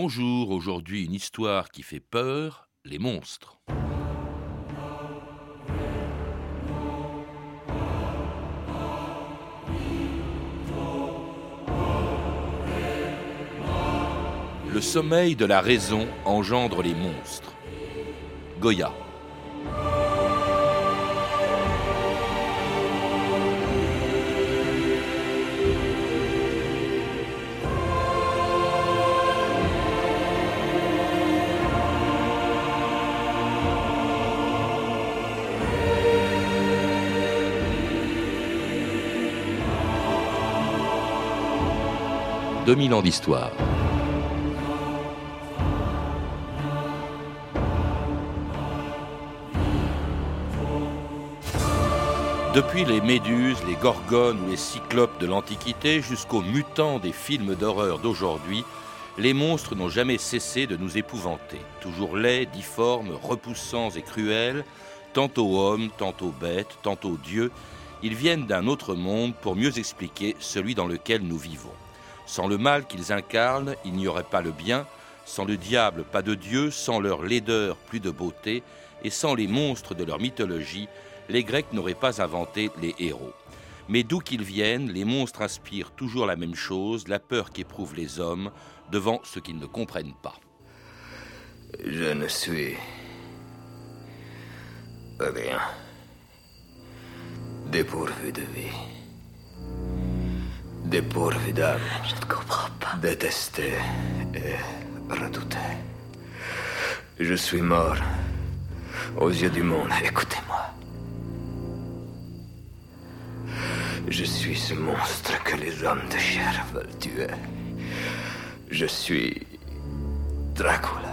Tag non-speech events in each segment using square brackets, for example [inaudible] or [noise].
Bonjour, aujourd'hui une histoire qui fait peur, les monstres. Le sommeil de la raison engendre les monstres. Goya. « 2000 ans d'histoire. Depuis les méduses, les gorgones ou les cyclopes de l'Antiquité jusqu'aux mutants des films d'horreur d'aujourd'hui, les monstres n'ont jamais cessé de nous épouvanter. Toujours laids, difformes, repoussants et cruels, tantôt hommes, tantôt bêtes, tantôt dieux, ils viennent d'un autre monde pour mieux expliquer celui dans lequel nous vivons. Sans le mal qu'ils incarnent, il n'y aurait pas le bien, sans le diable, pas de Dieu, sans leur laideur, plus de beauté, et sans les monstres de leur mythologie, les Grecs n'auraient pas inventé les héros. Mais d'où qu'ils viennent, les monstres inspirent toujours la même chose, la peur qu'éprouvent les hommes devant ce qu'ils ne comprennent pas. Je ne suis rien. Dépourvu de vie. Dépourvu d'âme. Je ne comprends pas. Détesté et redouté. Je suis mort aux yeux du monde. Écoutez-moi. Je suis ce monstre que les hommes de chair veulent tuer. Je suis Dracula.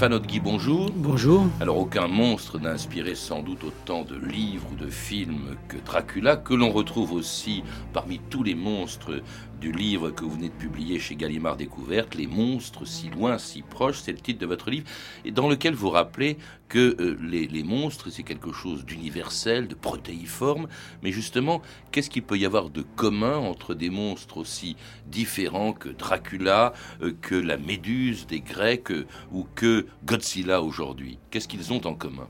Stéphane bonjour. Bonjour. Alors aucun monstre n'a inspiré sans doute autant de livres ou de films que Dracula, que l'on retrouve aussi parmi tous les monstres du livre que vous venez de publier chez Gallimard Découverte, Les monstres si loin, si proches, c'est le titre de votre livre, et dans lequel vous rappelez que euh, les, monstres, c'est quelque chose d'universel, de protéiforme, mais justement, qu'est-ce qu'il peut y avoir de commun entre des monstres aussi différents que Dracula, euh, que la Méduse des Grecs, euh, ou que Godzilla aujourd'hui? Qu'est-ce qu'ils ont en commun?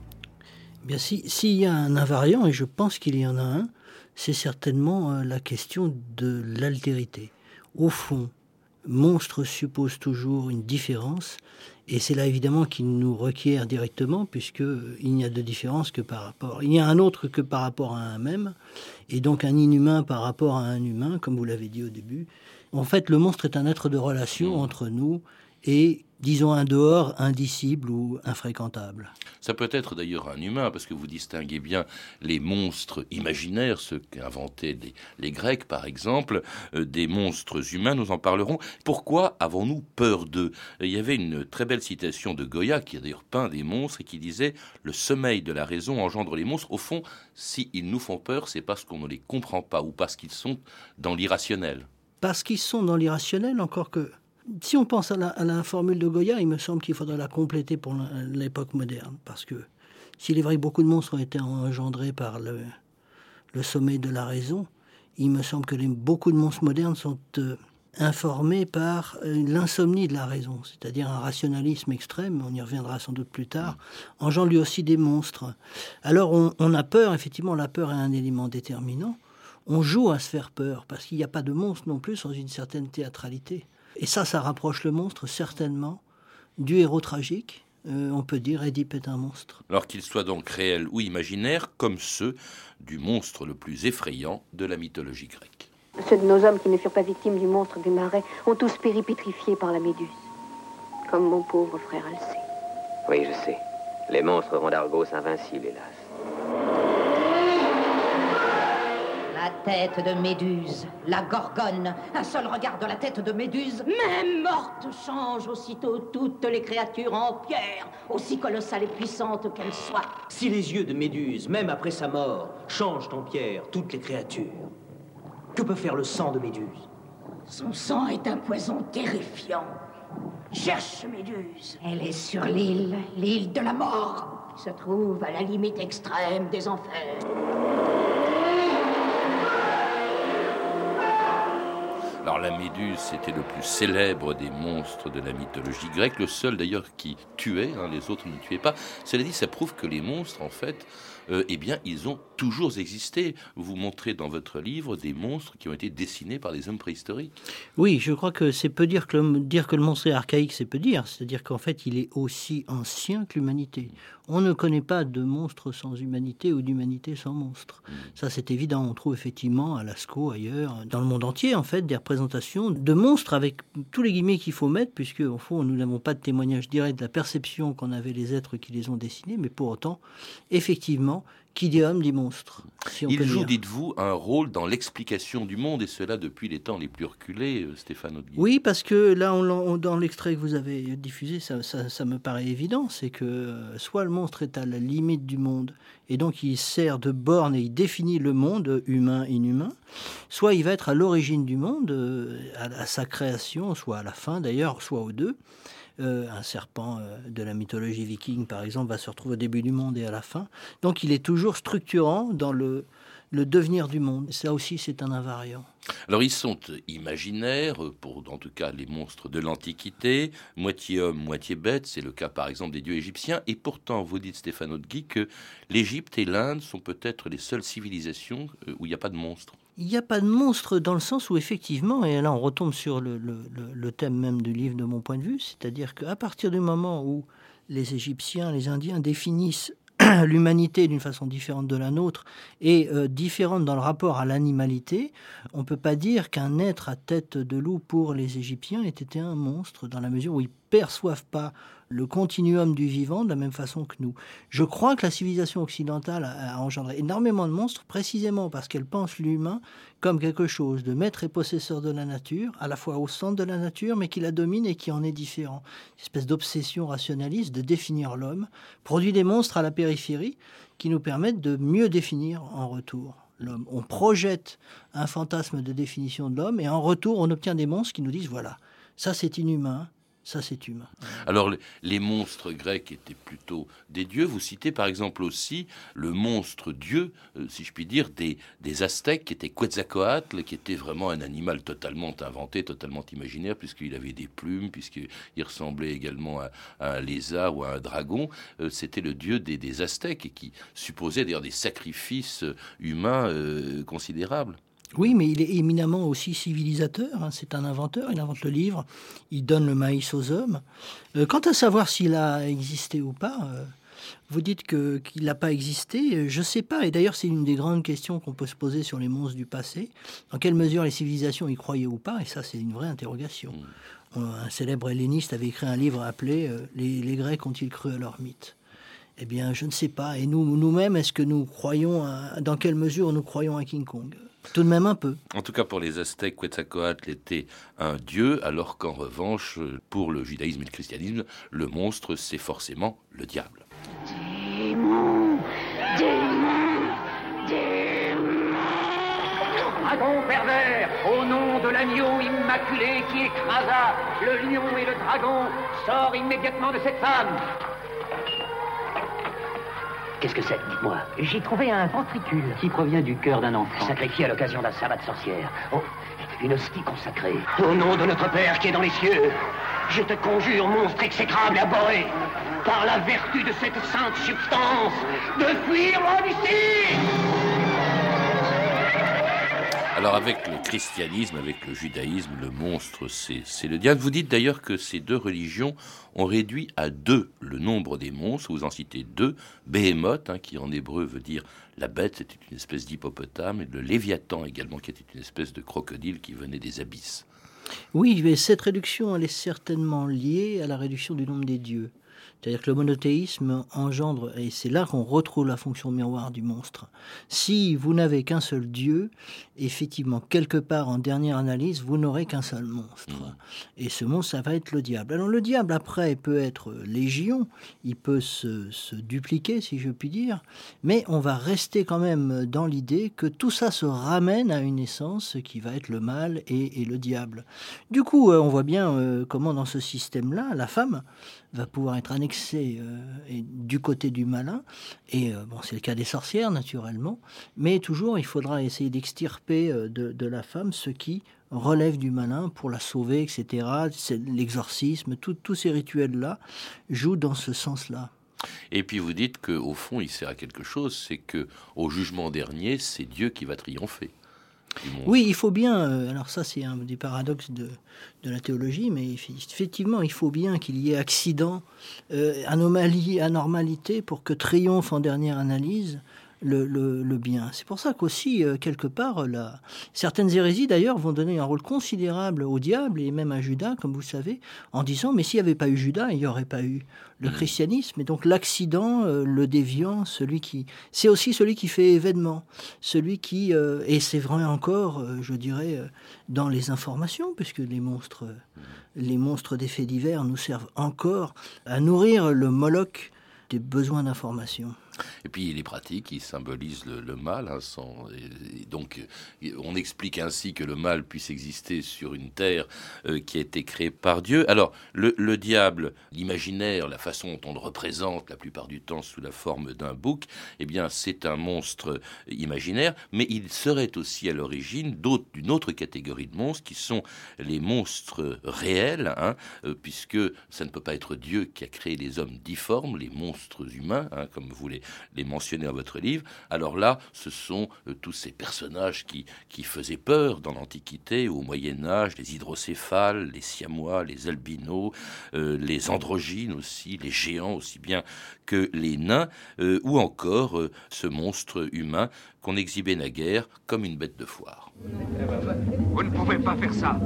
Bien, s'il si y a un invariant, et je pense qu'il y en a un, c'est certainement la question de l'altérité. Au fond, monstre suppose toujours une différence, et c'est là évidemment qu'il nous requiert directement, puisqu'il n'y a de différence que par rapport. Il y a un autre que par rapport à un même, et donc un inhumain par rapport à un humain, comme vous l'avez dit au début. En fait, le monstre est un être de relation entre nous et disons un dehors indicible ou infréquentable. Ça peut être d'ailleurs un humain, parce que vous distinguez bien les monstres imaginaires, ceux qu'inventaient les, les, Grecs par exemple, euh, des monstres humains, nous en parlerons. Pourquoi avons-nous peur d'eux? Il y avait une très belle citation de Goya, qui a d'ailleurs peint des monstres, et qui disait « Le sommeil de la raison engendre les monstres. Au fond, s'ils nous font peur, c'est parce qu'on ne les comprend pas, ou parce qu'ils sont dans l'irrationnel. » Parce qu'ils sont dans l'irrationnel, encore que si on pense à la, formule de Goya, il me semble qu'il faudrait la compléter pour l'époque moderne. Parce que s'il est vrai que beaucoup de monstres ont été engendrés par le, sommet de la raison, il me semble que beaucoup de monstres modernes sont euh, informés par euh, l'insomnie de la raison, c'est-à-dire un rationalisme extrême, on y reviendra sans doute plus tard, engendre lui aussi des monstres. Alors on, on a peur, effectivement, la peur est un élément déterminant. On joue à se faire peur, parce qu'il n'y a pas de monstre non plus sans une certaine théâtralité. Et ça, ça rapproche le monstre certainement du héros tragique. Euh, on peut dire Édipe est un monstre. Alors qu'il soit donc réel ou imaginaire, comme ceux du monstre le plus effrayant de la mythologie grecque. Ceux de nos hommes qui ne furent pas victimes du monstre des marais ont tous péri pétrifiés par la méduse. Comme mon pauvre frère Alcée. Oui, je sais. Les monstres rendent Argos invincible, hélas. La tête de Méduse, la gorgone. Un seul regard de la tête de Méduse, même morte, change aussitôt toutes les créatures en pierre, aussi colossales et puissantes qu'elles soient. Si les yeux de Méduse, même après sa mort, changent en pierre toutes les créatures, Que peut faire le sang de Méduse? Son sang est un poison terrifiant. Cherche Méduse. Elle est sur l'île, l'île de la mort, qui se trouve à la limite extrême des enfers. Alors la Méduse, c'était le plus célèbre des monstres de la mythologie grecque, le seul d'ailleurs qui tuait, hein, les autres ne tuaient pas. Cela dit, ça prouve que les monstres, en fait, euh, eh bien, ils ont toujours existé. Vous montrez dans votre livre des monstres qui ont été dessinés par des hommes préhistoriques. Oui, je crois que c'est peu dire dire que le monstre est archaïque, c'est peu dire. C'est-à-dire qu'en fait, il est aussi ancien que l'humanité. On ne connaît pas de monstre sans humanité ou d'humanité sans monstre. Mm. Ça, c'est évident. On trouve effectivement à Lascaux, ailleurs, dans le monde entier, en fait, des représentations de monstres avec tous les guillemets qu'il faut mettre, puisque, au fond, nous n'avons pas de témoignage direct de la perception qu'en avaient les êtres qui les ont dessinés, mais pour autant, effectivement, qui dit homme dit monstre. Il joue, dites-vous, un rôle dans l'explication du monde, et cela depuis les temps les plus reculés, euh, Stéphane Audguy. Oui, parce que là, dans l'extrait que vous avez diffusé, ça, me paraît évident, c'est que euh, soit le monstre est à la limite du monde, et donc il sert de borne et il définit le monde humain, inhumain, soit il va être à l'origine du monde, euh, à, sa création, soit à la fin d'ailleurs, soit aux deux. Euh, un serpent euh, de la mythologie viking, par exemple, va se retrouver au début du monde et à la fin. Donc il est toujours structurant dans le, le devenir du monde. Ça aussi, c'est un invariant. Alors ils sont imaginaires, pour en tout cas les monstres de l'Antiquité, moitié homme, moitié bête, c'est le cas par exemple des dieux égyptiens, et pourtant vous dites Stéphane Guy que l'Égypte et l'Inde sont peut-être les seules civilisations euh, où il n'y a pas de monstres. Il n'y a pas de monstres dans le sens où effectivement, et là on retombe sur le, thème même du livre de mon point de vue, c'est-à-dire qu'à partir du moment où les Égyptiens, les Indiens définissent [clears throat] l'humanité d'une façon différente de la nôtre et euh, différente dans le rapport à l'animalité, on ne peut pas dire qu'un être à tête de loup pour les Égyptiens ait été un monstre dans la mesure où ils perçoivent pas le continuum du vivant de la même façon que nous. Je crois que la civilisation occidentale a, engendré énormément de monstres précisément parce qu'elle pense l'humain comme quelque chose de maître et possesseur de la nature, à la fois au centre de la nature, mais qui la domine et qui en est différent. Une espèce d'obsession rationaliste de définir l'homme, produit des monstres à la périphérie qui nous permettent de mieux définir en retour l'homme. On projette un fantasme de définition de l'homme et en retour on obtient des monstres qui nous disent voilà, ça c'est inhumain, ça, c'est humain. Alors, les monstres grecs étaient plutôt des dieux. Vous citez par exemple aussi le monstre dieu, euh, si je puis dire, des, des Aztèques, qui était Quetzalcoatl, qui était vraiment un animal totalement inventé, totalement imaginaire, puisqu'il avait des plumes, puisqu'il ressemblait également à, un lézard ou à un dragon. Euh, c'était le dieu des, Aztèques et qui supposait d'ailleurs des sacrifices humains euh, considérables. Oui, mais il est éminemment aussi civilisateur. Hein. C'est un inventeur. Il invente le livre. Il donne le maïs aux hommes. Euh, quant à savoir s'il a existé ou pas, euh, vous dites que qu'il n'a pas existé. Je ne sais pas. Et d'ailleurs, c'est une des grandes questions qu'on peut se poser sur les monstres du passé. Dans quelle mesure les civilisations y croyaient ou pas? Et ça, c'est une vraie interrogation. Mm. Un célèbre helléniste avait écrit un livre appelé euh, les, les Grecs ont-ils cru à leur mythe? Eh bien, je ne sais pas. Et nous, nous-mêmes, est-ce que nous croyons dans quelle mesure nous croyons à King Kong? Tout de même un peu. En tout cas, pour les Aztèques, Quetzalcoatl était un dieu, alors qu'en revanche, pour le judaïsme et le christianisme, le monstre, c'est forcément le diable. Démon Démon Démon Dragon pervers, au nom de l'agneau immaculé qui écrasa le lion et le dragon, sors immédiatement de cette femme Qu'est-ce que c'est Dites-moi. J'ai trouvé un ventricule. Qui provient du cœur d'un enfant. Sacrifié à l'occasion d'un sabbat de sorcière. Oh, une hostie consacrée. Au nom de notre Père qui est dans les cieux, je te conjure, monstre exécrable et abhorré, par la vertu de cette sainte substance, de fuir loin d'ici alors avec le christianisme, avec le judaïsme, le monstre, c'est le diable. Vous dites d'ailleurs que ces deux religions ont réduit à deux le nombre des monstres. Vous en citez deux. Behemoth, hein, qui en hébreu veut dire la bête, c'était une espèce d'hippopotame, et le Léviathan également, qui était une espèce de crocodile qui venait des abysses. Oui, mais cette réduction, elle est certainement liée à la réduction du nombre des dieux. C'est-à-dire que le monothéisme engendre, et c'est là qu'on retrouve la fonction miroir du monstre. Si vous n'avez qu'un seul Dieu, effectivement, quelque part en dernière analyse, vous n'aurez qu'un seul monstre. Mmh. Et ce monstre, ça va être le diable. Alors le diable, après, peut être légion, il peut se, se dupliquer, si je puis dire, mais on va rester quand même dans l'idée que tout ça se ramène à une essence qui va être le mal et, le diable. Du coup, euh, on voit bien euh, comment dans ce système-là, la femme va pouvoir être annexée euh, du côté du malin. Et bon, c'est le cas des sorcières, naturellement. Mais toujours, il faudra essayer d'extirper de, la femme ce qui relève du malin pour la sauver, etc. L'exorcisme, tous ces rituels-là jouent dans ce sens-là. Et puis vous dites qu'au fond, il sert à quelque chose, c'est que au jugement dernier, c'est Dieu qui va triompher. Oui, il faut bien, euh, alors ça c'est un des paradoxes de, la théologie, mais effectivement, il faut bien qu'il y ait accident, euh, anomalie, anormalité pour que triomphe en dernière analyse le, bien. C'est pour ça qu'aussi, euh, quelque part, la... certaines hérésies, d'ailleurs, vont donner un rôle considérable au diable et même à Judas, comme vous savez, en disant, mais s'il n'y avait pas eu Judas, il n'y aurait pas eu le mmh. christianisme. Et donc l'accident, euh, le déviant, celui qui... C'est aussi celui qui fait événement, celui qui... Euh, et c'est vrai encore, je dirais, dans les informations, puisque les monstres, les monstres des faits divers nous servent encore à nourrir le Moloch des besoins d'information. Et puis les pratiques qui symbolisent le, mal. Hein, donc on explique ainsi que le mal puisse exister sur une terre euh, qui a été créée par Dieu. Alors le, diable, l'imaginaire, la façon dont on le représente la plupart du temps sous la forme d'un bouc, eh bien c'est un monstre imaginaire, mais il serait aussi à l'origine d'une autre catégorie de monstres qui sont les monstres réels, hein, euh, puisque ça ne peut pas être Dieu qui a créé les hommes difformes, les monstres humains, hein, comme vous les, les mentionnez dans votre livre, alors là, ce sont euh, tous ces personnages qui, qui faisaient peur dans l'Antiquité, au Moyen Âge, les hydrocéphales, les siamois, les albinos, euh, les androgynes aussi, les géants aussi bien que les nains, euh, ou encore ce monstre humain qu'on exhibait naguère comme une bête de foire. Vous ne pouvez pas faire ça.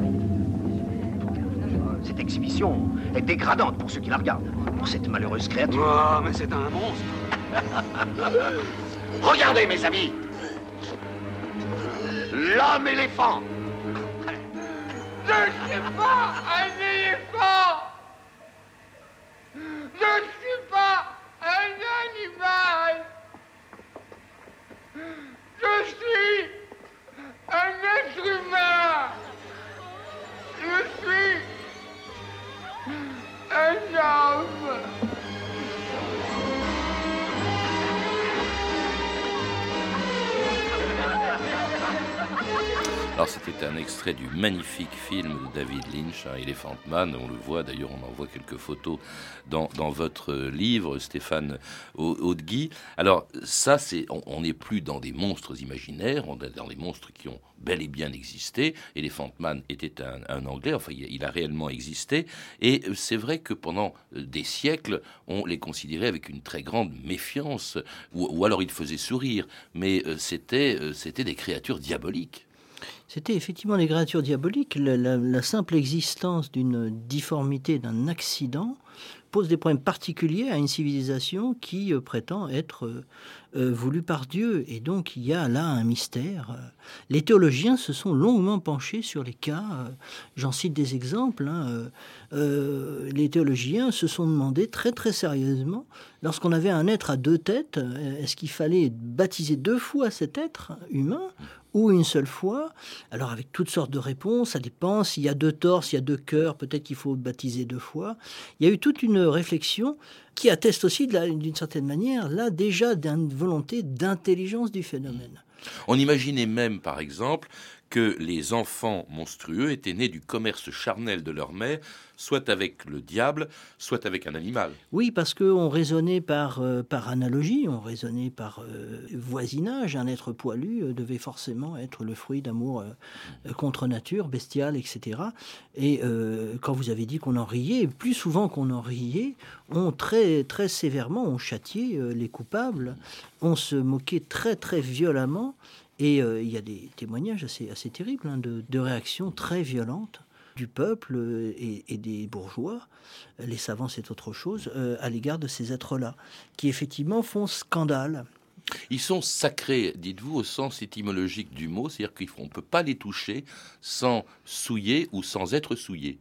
Cette exhibition est dégradante pour ceux qui la regardent, pour cette malheureuse créature. Oh, mais c'est un monstre [laughs] Regardez, mes amis. L'homme éléphant. Je ne suis pas un éléphant. C'était un extrait du magnifique film de David Lynch, hein, Elephant Man. On le voit d'ailleurs, on en voit quelques photos dans, votre livre, Stéphane Haudegui. Alors ça, c'est, on n'est plus dans des monstres imaginaires, on est dans des monstres qui ont bel et bien existé. Elephant Man était un, Anglais, enfin il a réellement existé. Et c'est vrai que pendant des siècles, on les considérait avec une très grande méfiance, ou, ou alors ils faisaient sourire, mais euh, c'était, euh, c'était des créatures diaboliques. C'était effectivement des créatures diaboliques. La, simple existence d'une difformité, d'un accident, pose des problèmes particuliers à une civilisation qui euh, prétend être euh, euh, voulue par Dieu. Et donc il y a là un mystère. Les théologiens se sont longuement penchés sur les cas. J'en cite des exemples. Hein, les théologiens se sont demandé très très sérieusement, lorsqu'on avait un être à deux têtes, est-ce qu'il fallait baptiser deux fois cet être humain ou une seule fois. Alors avec toutes sortes de réponses, ça dépend. S'il y a deux torses, s'il y a deux cœurs, peut-être qu'il faut baptiser deux fois. Il y a eu toute une réflexion qui atteste aussi d'une certaine manière, là déjà, d'une volonté d'intelligence du phénomène. On imaginait même, par exemple, que les enfants monstrueux étaient nés du commerce charnel de leur mère, soit avec le diable, soit avec un animal. Oui, parce qu'on raisonnait par, euh, par analogie, on raisonnait par euh, voisinage. Un être poilu euh, devait forcément être le fruit d'amour contre nature, bestial, etc. Et quand vous avez dit qu'on en riait, plus souvent qu'on en riait, on très, très sévèrement, on châtiait les coupables, on se moquait très, très violemment et euh, il y a des témoignages assez, assez terribles hein, de, réactions très violentes du peuple et, des bourgeois, les savants c'est autre chose, à l'égard de ces êtres-là, qui effectivement font scandale. Ils sont sacrés, dites-vous, au sens étymologique du mot, c'est-à-dire qu'on ne peut pas les toucher sans souiller ou sans être souillé.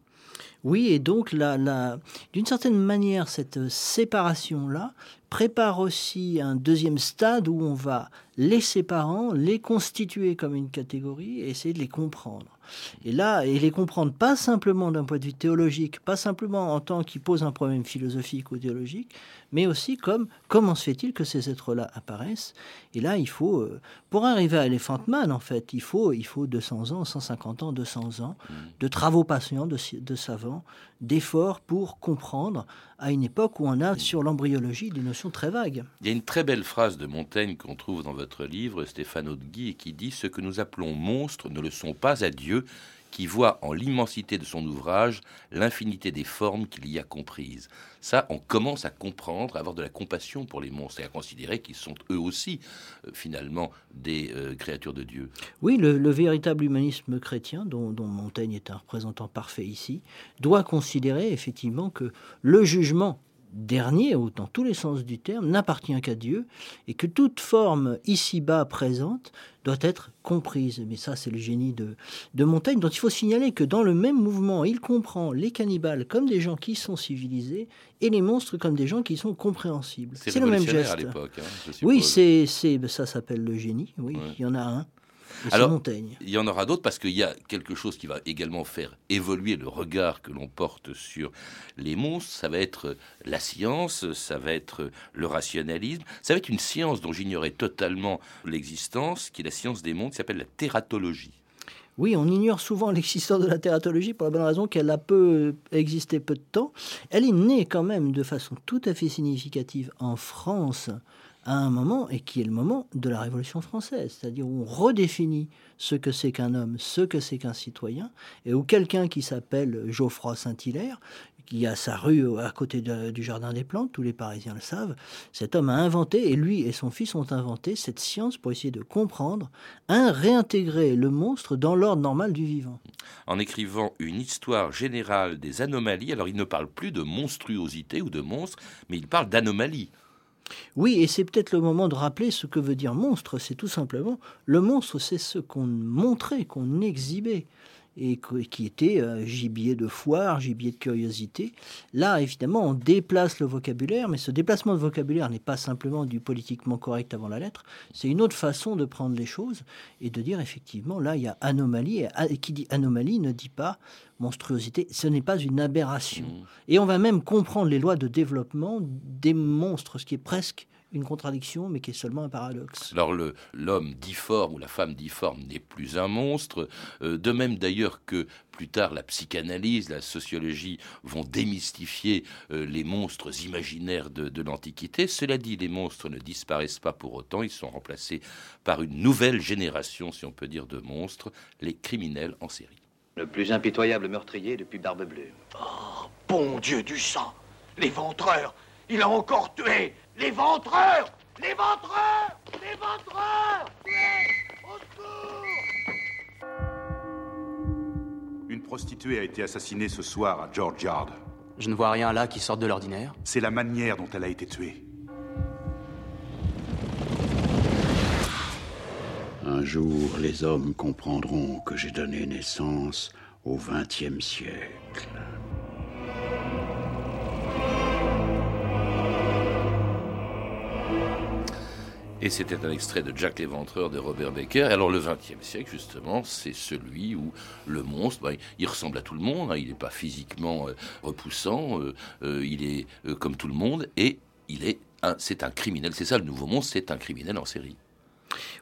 Oui, et donc d'une certaine manière, cette séparation-là prépare aussi un deuxième stade où on va les séparant, les constituer comme une catégorie et essayer de les comprendre. Et là, et les comprendre pas simplement d'un point de vue théologique, pas simplement en tant qu'ils posent un problème philosophique ou théologique, mais aussi comme comment se fait-il que ces êtres-là apparaissent Et là, il faut, euh, pour arriver à Elephant Man, en fait, il faut, il faut 200 ans, 150 ans, 200 ans mmh. de travaux patients, de, de savants, d'efforts pour comprendre à une époque où on a sur l'embryologie des notions très vagues. Il y a une très belle phrase de Montaigne qu'on trouve dans votre livre, Stéphane Guy, qui dit Ce que nous appelons monstres ne le sont pas à Dieu, qui voit en l'immensité de son ouvrage l'infinité des formes qu'il y a comprises. Ça, on commence à comprendre, à avoir de la compassion pour les monstres et à considérer qu'ils sont eux aussi, euh, finalement, des euh, créatures de Dieu. Oui, le, véritable humanisme chrétien, dont, dont, Montaigne est un représentant parfait ici, doit considérer effectivement que le jugement dernier, dans tous les sens du terme, n'appartient qu'à Dieu et que toute forme ici-bas présente doit être comprise. Mais ça, c'est le génie de, de Montaigne, dont il faut signaler que dans le même mouvement, il comprend les cannibales comme des gens qui sont civilisés et les monstres comme des gens qui sont compréhensibles. C'est le même geste. à. Hein, oui, c'est, ça s'appelle le génie. Oui, il y en a un. Alors, il y en aura d'autres parce qu'il y a quelque chose qui va également faire évoluer le regard que l'on porte sur les monstres. Ça va être la science, ça va être le rationalisme, ça va être une science dont j'ignorais totalement l'existence, qui est la science des mondes, qui s'appelle la tératologie. Oui, on ignore souvent [laughs] l'existence de la tératologie pour la bonne raison qu'elle a peu existé peu de temps. Elle est née quand même de façon tout à fait significative en France à un moment, et qui est le moment de la Révolution française, c'est-à-dire où on redéfinit ce que c'est qu'un homme, ce que c'est qu'un citoyen, et où quelqu'un qui s'appelle Geoffroy Saint-Hilaire, qui a sa rue à côté du Jardin des Plantes, tous les Parisiens le savent, cet homme a inventé, et lui et son fils ont inventé cette science pour essayer de comprendre, un, réintégrer le monstre dans l'ordre normal du vivant. En écrivant une histoire générale des anomalies, alors il ne parle plus de monstruosité ou de monstre, mais il parle d'anomalies. Oui, et c'est peut-être le moment de rappeler ce que veut dire monstre. C'est tout simplement, le monstre, c'est ce qu'on montrait, qu'on exhibait et qui était euh, gibier de foire, gibier de curiosité. Là, évidemment, on déplace le vocabulaire, mais ce déplacement de vocabulaire n'est pas simplement du politiquement correct avant la lettre, c'est une autre façon de prendre les choses et de dire effectivement, là, il y a anomalie, et qui dit anomalie ne dit pas monstruosité, ce n'est pas une aberration. Mmh. Et on va même comprendre les lois de développement des monstres, ce qui est presque une contradiction, mais qui est seulement un paradoxe. Alors l'homme difforme ou la femme difforme n'est plus un monstre, euh, de même d'ailleurs que plus tard la psychanalyse, la sociologie vont démystifier euh, les monstres imaginaires de, de l'Antiquité. Cela dit, les monstres ne disparaissent pas pour autant, ils sont remplacés par une nouvelle génération, si on peut dire, de monstres, les criminels en série. Le plus impitoyable meurtrier depuis Barbe Bleue. Oh, bon Dieu du sang Les ventreurs Il a encore tué Les ventreurs Les ventreurs Les ventreurs Au secours Une prostituée a été assassinée ce soir à George Yard. Je ne vois rien là qui sorte de l'ordinaire. C'est la manière dont elle a été tuée. Un jour, les hommes comprendront que j'ai donné naissance au XXe siècle. Et c'était un extrait de Jack l'Éventreur de Robert Baker. alors le XXe siècle, justement, c'est celui où le monstre, ben, il ressemble à tout le monde, hein. il n'est pas physiquement euh, repoussant, euh, euh, il est comme tout le monde, et il est c'est un criminel. C'est ça le nouveau monstre, c'est un criminel en série.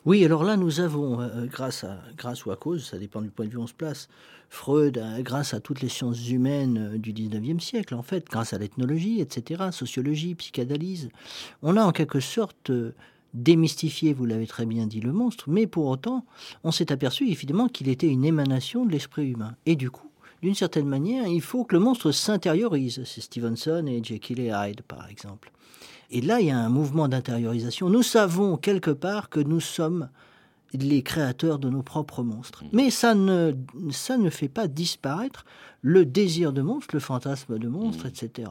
Oui, alors là, nous avons, grâce, à, grâce ou à cause, ça dépend du point de vue où on se place, Freud, euh, grâce à toutes les sciences humaines du 19e siècle, en fait, grâce à l'ethnologie, etc., sociologie, psychanalyse, on a en quelque sorte démystifié, vous l'avez très bien dit, le monstre, mais pour autant, on s'est aperçu évidemment qu'il était une émanation de l'esprit humain. Et du coup, d'une certaine manière, il faut que le monstre s'intériorise. C'est Stevenson et Jekyll et Hyde, par exemple. Et là, il y a un mouvement d'intériorisation. Nous savons quelque part que nous sommes les créateurs de nos propres monstres. Mais ça ne, ça ne fait pas disparaître le désir de monstre, le fantasme de monstre, etc.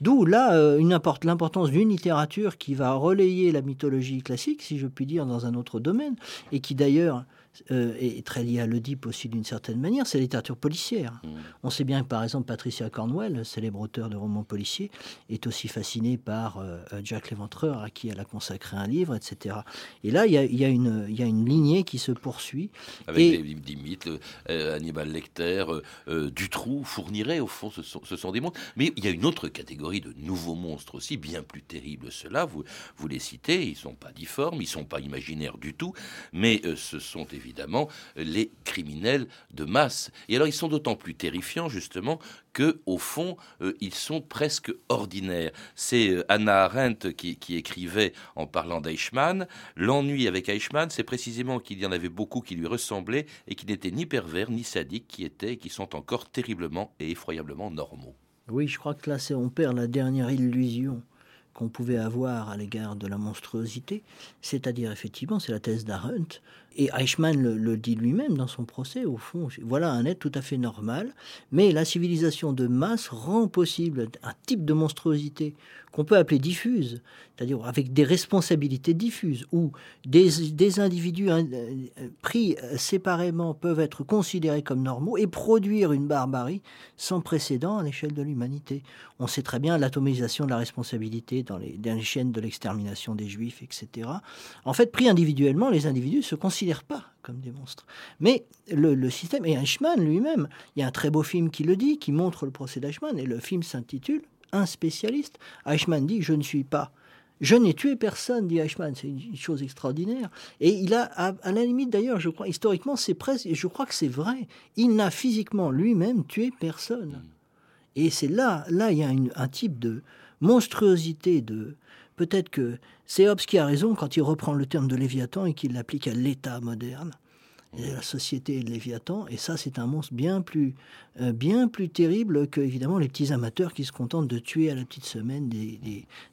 D'où là euh, l'importance d'une littérature qui va relayer la mythologie classique, si je puis dire, dans un autre domaine, et qui d'ailleurs euh, est très lié à l'Oedipe aussi d'une certaine manière, c'est la littérature policière. Mm. On sait bien que par exemple Patricia Cornwell, célèbre auteur de romans policiers, est aussi fascinée par euh, Jack l'Éventreur, à qui elle a consacré un livre, etc. Et là, il y a, y a, y a une lignée qui se poursuit. Avec et... des, des, mythes, euh, Hannibal Lecter, Dutroux, Fourniret, au fond, ce sont, ce sont, des monstres. Mais il y a une autre catégorie de nouveaux monstres aussi, bien plus terribles. Ceux-là, vous, vous les citez, ils ne sont pas difformes, ils ne sont pas imaginaires du tout, mais ce sont évidemment les criminels de masse. Et alors ils sont d'autant plus terrifiants justement que au fond euh, ils sont presque ordinaires. C'est euh, Anna Arendt qui, écrivait en parlant d'Eichmann. L'ennui avec Eichmann, c'est précisément qu'il y en avait beaucoup qui lui ressemblaient et qui n'étaient ni pervers ni sadiques, qui étaient, qui sont encore terriblement et effroyablement normaux. Oui, je crois que là, on perd la dernière illusion qu'on pouvait avoir à l'égard de la monstruosité, c'est-à-dire effectivement, c'est la thèse d'Arendt, et Eichmann le, dit lui-même dans son procès, au fond, voilà un être tout à fait normal, mais la civilisation de masse rend possible un type de monstruosité qu'on peut appeler diffuse, c'est-à-dire avec des responsabilités diffuses, où des, individus hein, euh, pris euh, séparément peuvent être considérés comme normaux et produire une barbarie sans précédent à l'échelle de l'humanité. On sait très bien l'atomisation de la responsabilité dans les, dans les chaînes de l'extermination des juifs, etc. En fait, pris individuellement, les individus se considèrent pas comme des monstres. Mais le, système, et Eichmann lui-même, il y a un très beau film qui le dit, qui montre le procès d'Eichmann, et le film s'intitule Un spécialiste. Eichmann dit Je ne suis pas. Je n'ai tué personne, dit Eichmann. C'est une chose extraordinaire. Et il a, à, la limite d'ailleurs, je crois, historiquement, c'est presque, et je crois que c'est vrai, il n'a physiquement lui-même tué personne. Et c'est là, là, il y a un type de monstruosité, de, peut-être que c'est Hobbes qui a raison quand il reprend le terme de Léviathan et qu'il l'applique à l'État moderne. La société de Léviathan, et ça c'est un monstre bien plus, euh, bien plus terrible que évidemment les petits amateurs qui se contentent de tuer à la petite semaine des,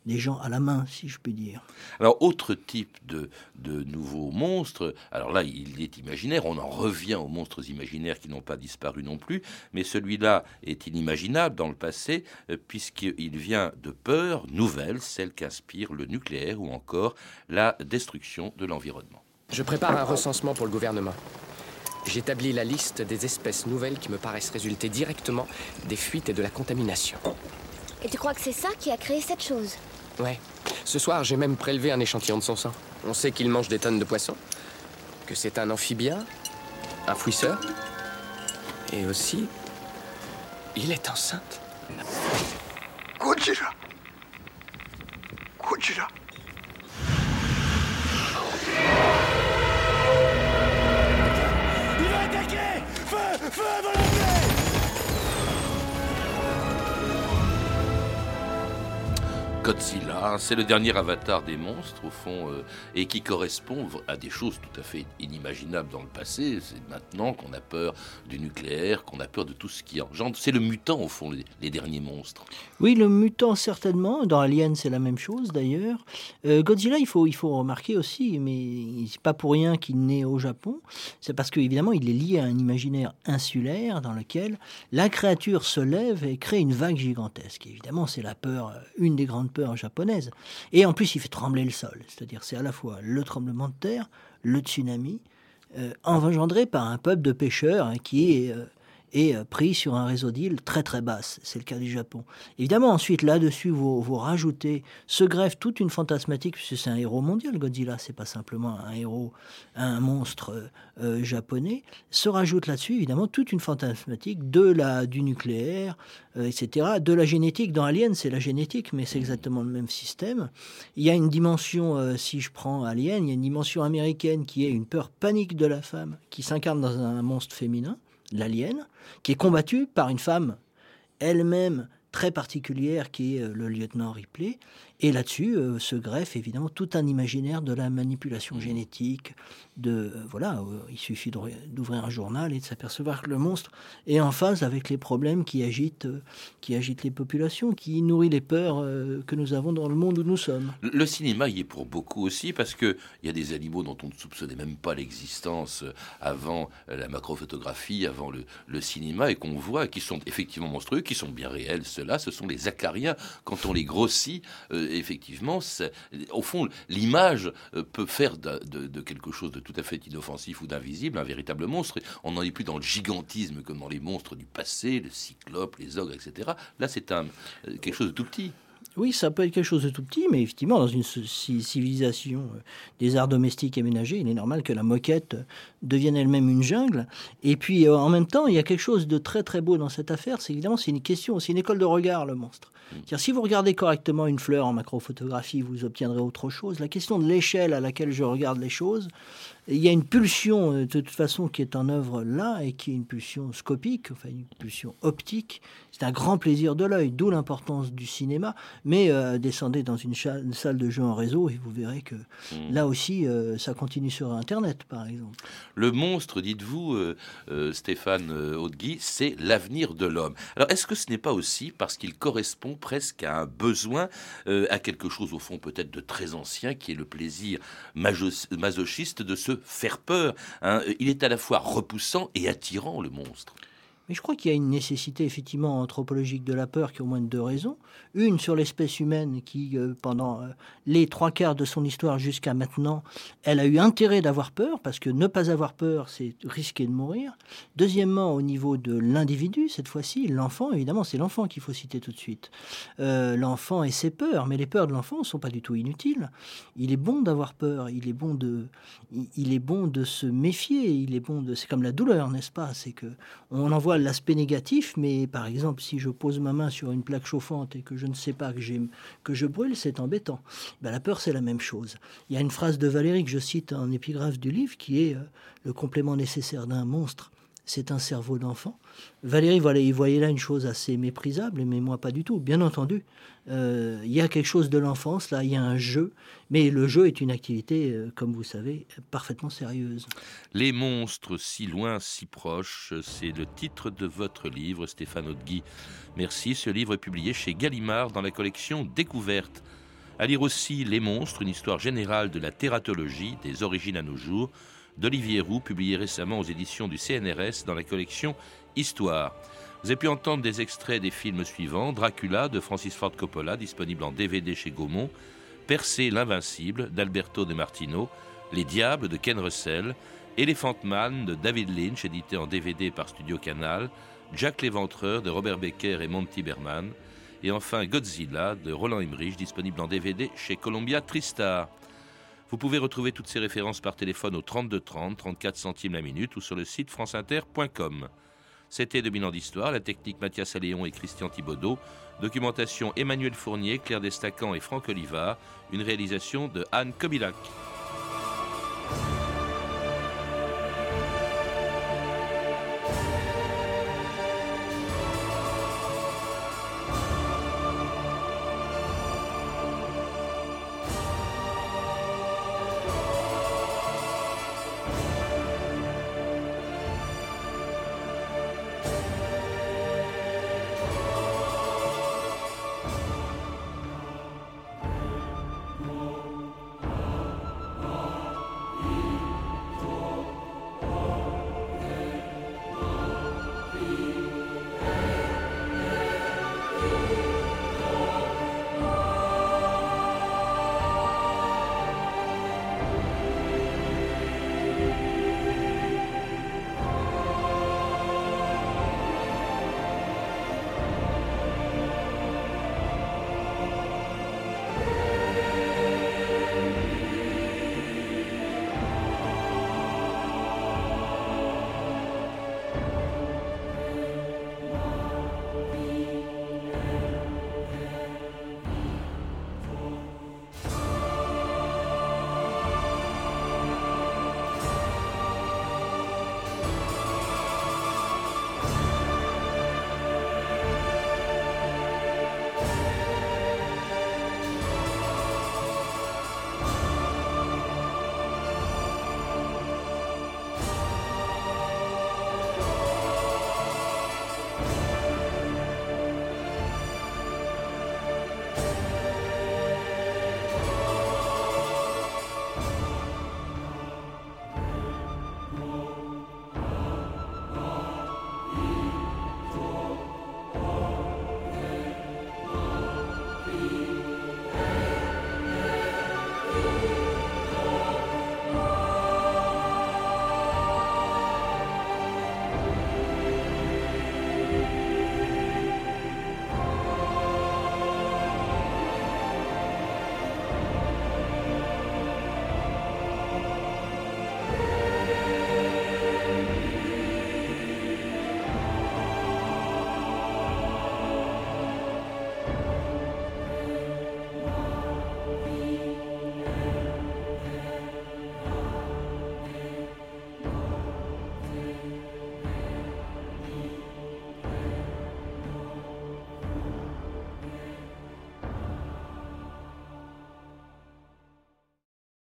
des, gens à la main, si je puis dire. Alors autre type de, de nouveaux monstres, alors là il est imaginaire, on en revient aux monstres imaginaires qui n'ont pas disparu non plus, mais celui-là est inimaginable dans le passé euh, puisqu'il vient de peurs nouvelles, celles qu'inspire le nucléaire ou encore la destruction de l'environnement. Je prépare un recensement pour le gouvernement. J'établis la liste des espèces nouvelles qui me paraissent résulter directement des fuites et de la contamination. Et tu crois que c'est ça qui a créé cette chose? Ouais. Ce soir, j'ai même prélevé un échantillon de son sang. On sait qu'il mange des tonnes de poissons, que c'est un amphibien, un fouisseur, et aussi, il est enceinte. Godzilla Godzilla, c'est le dernier avatar des monstres au fond euh, et qui correspond à des choses tout à fait inimaginables dans le passé. C'est maintenant qu'on a peur du nucléaire, qu'on a peur de tout ce qui engendre. C'est le mutant au fond, les, derniers monstres. Oui, le mutant certainement. Dans Alien, c'est la même chose d'ailleurs. Euh, Godzilla, il faut, il faut remarquer aussi, mais c'est pas pour rien qu'il naît au Japon. C'est parce qu'évidemment, il est lié à un imaginaire insulaire dans lequel la créature se lève et crée une vague gigantesque. Évidemment, c'est la peur, euh, une des grandes japonaise. Et en plus, il fait trembler le sol. C'est-à-dire, c'est à la fois le tremblement de terre, le tsunami, euh, engendré par un peuple de pêcheurs hein, qui est euh, et euh, pris sur un réseau d'îles très très basse. C'est le cas du Japon. Évidemment, ensuite, là-dessus, vous, vous rajoutez, se greffe toute une fantasmatique, puisque c'est un héros mondial, Godzilla, c'est pas simplement un héros, un monstre euh, euh, japonais. Se rajoute là-dessus, évidemment, toute une fantasmatique de la, du nucléaire, etc. De la génétique. Dans Alien, c'est la génétique, mais c'est exactement le même système. Il y a une dimension, si je prends Alien, il y a une dimension américaine qui est une peur panique de la femme, qui s'incarne dans un monstre féminin l'alien, qui est combattu par une femme elle-même très particulière qui est euh, le lieutenant Ripley. Et là-dessus euh, se greffe évidemment tout un imaginaire de la manipulation génétique. De euh, voilà, euh, il suffit d'ouvrir un journal et de s'apercevoir que le monstre est en phase avec les problèmes qui agitent, qui agitent les populations, qui nourrit les peurs que nous avons dans le monde où nous sommes. Le cinéma y est pour beaucoup aussi parce que il y a des animaux dont on ne soupçonnait même pas l'existence avant la macrophotographie, avant le, le cinéma et qu'on voit qui sont effectivement monstrueux, qui sont bien réels. Ceux-là, ce sont les acariens. Quand on les grossit, effectivement, au fond, l'image euh, peut faire de, quelque chose de tout à fait inoffensif ou d'invisible un véritable monstre. On n'en est plus dans le gigantisme comme dans les monstres du passé, le cyclope, les ogres, etc. Là, c'est un, euh, quelque chose de tout petit. Oui, ça peut être quelque chose de tout petit, mais effectivement, dans une civilisation euh, des arts domestiques et ménagers, il est normal que la moquette devienne elle-même une jungle. Et puis, en même temps, il y a quelque chose de très très beau dans cette affaire. C'est évidemment, c'est une question, c'est une école de regard, le monstre. Si vous regardez correctement une fleur en macrophotographie, vous obtiendrez autre chose. La question de l'échelle à laquelle je regarde les choses, il y a une pulsion euh, de toute façon qui est en œuvre là et qui est une pulsion scopique, enfin une pulsion optique. C'est un grand plaisir de l'œil, d'où l'importance du cinéma. Mais euh, descendez dans une, salle de jeu en réseau et vous verrez que hmm. là aussi, euh, ça continue sur Internet, par exemple. Le monstre, dites-vous, Stéphane Haudegui, c'est l'avenir de l'homme. Alors, est-ce que ce n'est pas aussi parce qu'il correspond presque à un besoin, à quelque chose au fond peut-être de très ancien, qui est le plaisir masochiste de se faire peur. Hein. Il est à la fois repoussant et attirant, le monstre. Mais je crois qu'il y a une nécessité effectivement anthropologique de la peur qui a au moins deux raisons. Une sur l'espèce humaine qui, euh, pendant euh, les trois quarts de son histoire jusqu'à maintenant, elle a eu intérêt d'avoir peur, parce que ne pas avoir peur, c'est risquer de mourir. Deuxièmement, au niveau de l'individu, cette fois-ci, l'enfant, évidemment, c'est l'enfant qu'il faut citer tout de suite. Euh, l'enfant et ses peurs, mais les peurs de l'enfant ne sont pas du tout inutiles. Il est bon d'avoir peur, il est bon de, il est bon de se méfier, il est bon de... C'est comme la douleur, n'est-ce pas? C'est que on en l'aspect négatif, mais par exemple, si je pose ma main sur une plaque chauffante et que je ne sais pas que, que je brûle, c'est embêtant. Ben, la peur, c'est la même chose. Il y a une phrase de Valérie que je cite en épigraphe du livre qui est euh, Le complément nécessaire d'un monstre, c'est un cerveau d'enfant. Valérie, voilà, il voyait là une chose assez méprisable, mais moi pas du tout. Bien entendu, euh, il y a quelque chose de l'enfance, là, il y a un jeu, mais le jeu est une activité, euh, comme vous savez, parfaitement sérieuse. Les monstres si loin, si proches, c'est le titre de votre livre, Stéphane Haudegui. Merci, ce livre est publié chez Gallimard dans la collection Découverte. À lire aussi Les monstres, une histoire générale de la tératologie, des origines à nos jours, d'Olivier Roux, publié récemment aux éditions du CNRS dans la collection Histoire. Vous avez pu entendre des extraits des films suivants. Dracula de Francis Ford Coppola, disponible en DVD chez Gaumont, Percé l'Invincible d'Alberto De Martino, Les Diables de Ken Russell, Elephant Man de David Lynch, édité en DVD par Studio Canal, Jack l'Éventreur de Robert Becker et Monty Berman, et enfin Godzilla de Roland Emmerich, disponible en DVD chez Columbia Tristar. Vous pouvez retrouver toutes ces références par téléphone au 32 30, 34 centimes la minute ou sur le site franceinter.com. C'était 2000 ans d'histoire, la technique Mathias Alléon et Christian Thibaudot, documentation Emmanuel Fournier, Claire Destacan et Franck Olivard, une réalisation de Anne Kobilac.